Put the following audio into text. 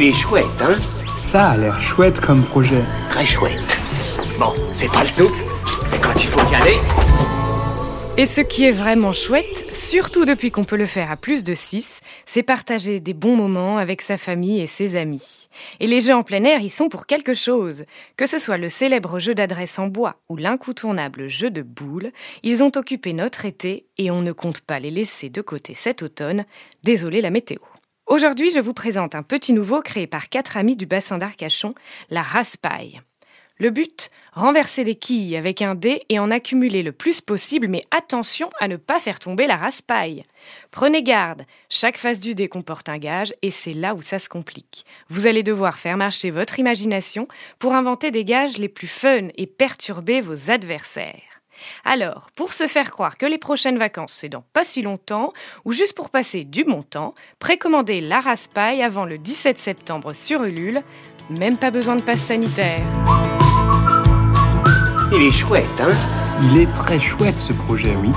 Il est chouette, hein Ça a l'air chouette comme projet. Très chouette. Bon, c'est pas le tout, mais quand il faut y aller... Et ce qui est vraiment chouette, surtout depuis qu'on peut le faire à plus de 6, c'est partager des bons moments avec sa famille et ses amis. Et les jeux en plein air y sont pour quelque chose. Que ce soit le célèbre jeu d'adresse en bois ou l'incontournable jeu de boules, ils ont occupé notre été et on ne compte pas les laisser de côté cet automne. Désolé la météo. Aujourd'hui, je vous présente un petit nouveau créé par quatre amis du bassin d'Arcachon, la raspaille. Le but Renverser des quilles avec un dé et en accumuler le plus possible, mais attention à ne pas faire tomber la raspaille. Prenez garde, chaque face du dé comporte un gage et c'est là où ça se complique. Vous allez devoir faire marcher votre imagination pour inventer des gages les plus fun et perturber vos adversaires. Alors, pour se faire croire que les prochaines vacances c'est dans pas si longtemps, ou juste pour passer du montant, précommandez la raspaille avant le 17 septembre sur Ulule. Même pas besoin de passe sanitaire. Il est chouette, hein? Il est très chouette ce projet, oui.